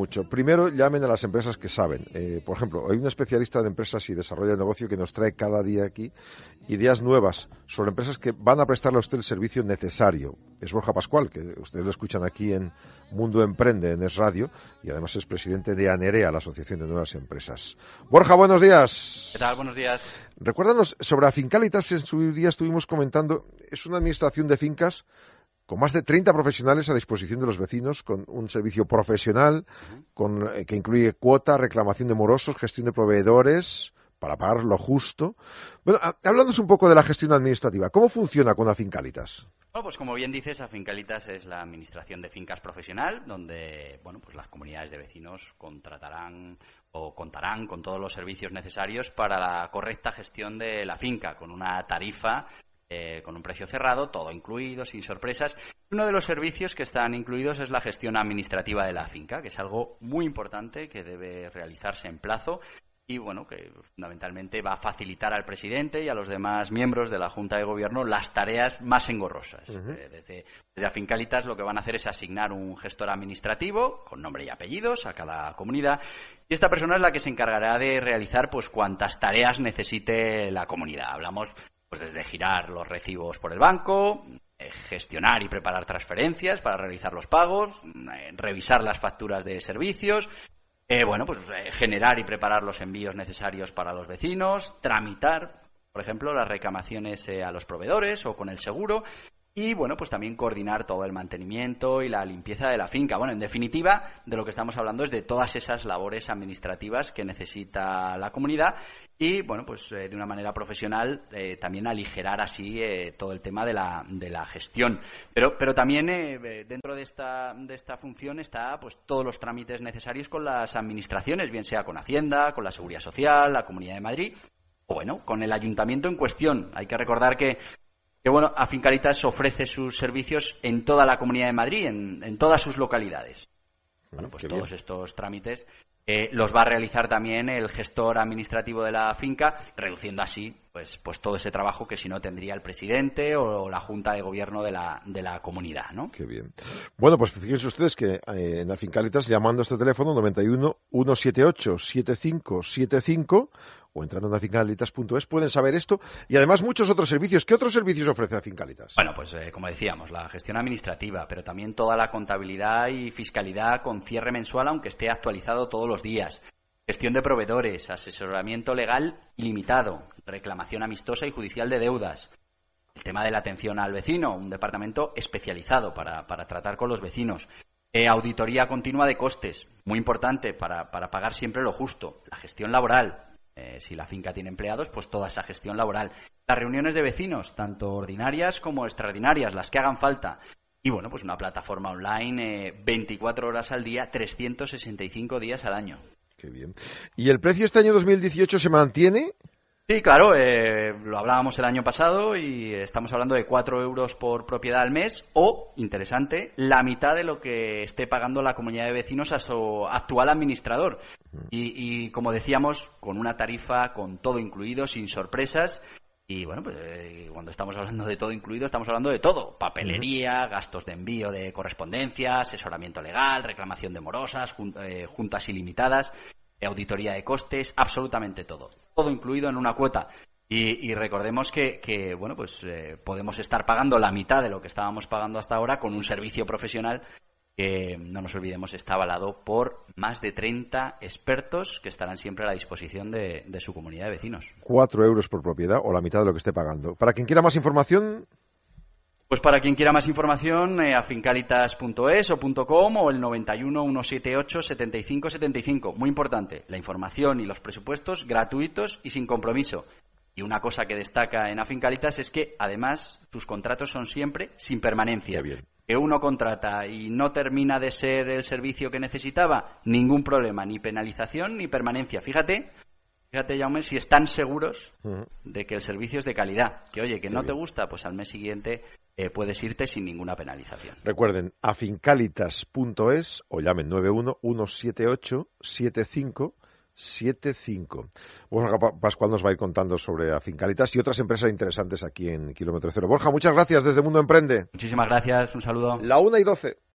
Mucho. Primero, llamen a las empresas que saben. Eh, por ejemplo, hay un especialista de empresas y desarrollo de negocio que nos trae cada día aquí ideas nuevas sobre empresas que van a prestarle a usted el servicio necesario. Es Borja Pascual, que ustedes lo escuchan aquí en Mundo Emprende, en Es Radio, y además es presidente de ANEREA, la Asociación de Nuevas Empresas. Borja, buenos días. ¿Qué tal? Buenos días. Recuérdanos, sobre Afincalitas, en su día estuvimos comentando, es una administración de fincas con más de 30 profesionales a disposición de los vecinos, con un servicio profesional con, eh, que incluye cuota, reclamación de morosos, gestión de proveedores para pagar lo justo. Bueno, hablándonos un poco de la gestión administrativa, ¿cómo funciona con Afincalitas? Bueno, pues como bien dices, Afincalitas es la administración de fincas profesional, donde bueno, pues las comunidades de vecinos contratarán o contarán con todos los servicios necesarios para la correcta gestión de la finca, con una tarifa eh, con un precio cerrado, todo incluido, sin sorpresas. Uno de los servicios que están incluidos es la gestión administrativa de la finca, que es algo muy importante que debe realizarse en plazo y bueno, que fundamentalmente va a facilitar al presidente y a los demás miembros de la Junta de Gobierno las tareas más engorrosas. Eh, desde, desde Afincalitas lo que van a hacer es asignar un gestor administrativo con nombre y apellidos a cada comunidad y esta persona es la que se encargará de realizar pues cuantas tareas necesite la comunidad. Hablamos pues desde girar los recibos por el banco, eh, gestionar y preparar transferencias para realizar los pagos, eh, revisar las facturas de servicios, eh, bueno, pues generar y preparar los envíos necesarios para los vecinos, tramitar, por ejemplo, las reclamaciones a los proveedores o con el seguro y bueno, pues también coordinar todo el mantenimiento y la limpieza de la finca. Bueno, en definitiva, de lo que estamos hablando es de todas esas labores administrativas que necesita la comunidad y bueno, pues eh, de una manera profesional eh, también aligerar así eh, todo el tema de la, de la gestión. Pero, pero también dentro de esta, de esta función está pues todos los trámites necesarios con las administraciones, bien sea con Hacienda, con la Seguridad Social, la Comunidad de Madrid o bueno, con el ayuntamiento en cuestión. Hay que recordar que que bueno, Afincaritas ofrece sus servicios en toda la Comunidad de Madrid, en, todas sus localidades. Bueno, pues todos estos trámites eh, los va a realizar también el gestor administrativo de la finca, reduciendo así pues, pues todo ese trabajo que si no tendría el presidente o la junta de gobierno de la, de la comunidad, ¿no? Qué bien. Bueno, pues fíjense ustedes que eh, en Afincalitas, llamando a este teléfono 91 178 7575 o entrando en afincalitas.es pueden saber esto y además muchos otros servicios. ¿Qué otros servicios ofrece Afincalitas? Bueno, pues eh, como decíamos, la gestión administrativa, pero también toda la contabilidad y fiscalidad con cierre mensual, aunque esté actualizado todos los días. Gestión de proveedores, asesoramiento legal ilimitado, reclamación amistosa y judicial de deudas. El tema de la atención al vecino, un departamento especializado para, tratar con los vecinos. Eh, auditoría continua de costes, muy importante para, para pagar siempre lo justo. La gestión laboral, eh, si la finca tiene empleados, pues toda esa gestión laboral. Las reuniones de vecinos, tanto ordinarias como extraordinarias, las que hagan falta. Y bueno, pues una plataforma online 24 eh, horas al día, 365 días al año. Qué bien. ¿Y el precio este año 2018 se mantiene? Sí, claro, eh, lo hablábamos el año pasado y estamos hablando de 4 euros por propiedad al mes o, interesante, la mitad de lo que esté pagando la comunidad de vecinos a su actual administrador. Y, como decíamos, con una tarifa con todo incluido, sin sorpresas. Y bueno, pues eh, cuando estamos hablando de todo incluido, estamos hablando de todo. Papelería, gastos de envío de correspondencia, asesoramiento legal, reclamación de morosas, eh, juntas ilimitadas auditoría de costes, absolutamente todo. Todo incluido en una cuota. Y, recordemos que, bueno, pues eh, podemos estar pagando la mitad de lo que estábamos pagando hasta ahora con un servicio profesional que, no nos olvidemos, está avalado por más de 30 expertos que estarán siempre a la disposición de, de su comunidad de vecinos. Cuatro euros por propiedad o la mitad de lo que esté pagando. Para quien quiera más información, pues para quien quiera más información, eh, afincalitas.es o .com o el 91 178 75 75. Muy importante, la información y los presupuestos gratuitos y sin compromiso. Y una cosa que destaca en Afincalitas es que, además, sus contratos son siempre sin permanencia. Bien. Que uno contrata y no termina de ser el servicio que necesitaba, ningún problema, ni penalización ni permanencia. Fíjate, fíjate, Jaume, si están seguros de que el servicio es de calidad. Que, oye, que no te gusta, pues al mes siguiente eh, puedes irte sin ninguna penalización. Recuerden, afincalitas.es o llamen 91 178 7575. Borja Pascual nos va a ir contando sobre Afincalitas y otras empresas interesantes aquí en Kilómetro Cero. Borja, muchas gracias desde Mundo Emprende. Muchísimas gracias, un saludo. La una y doce.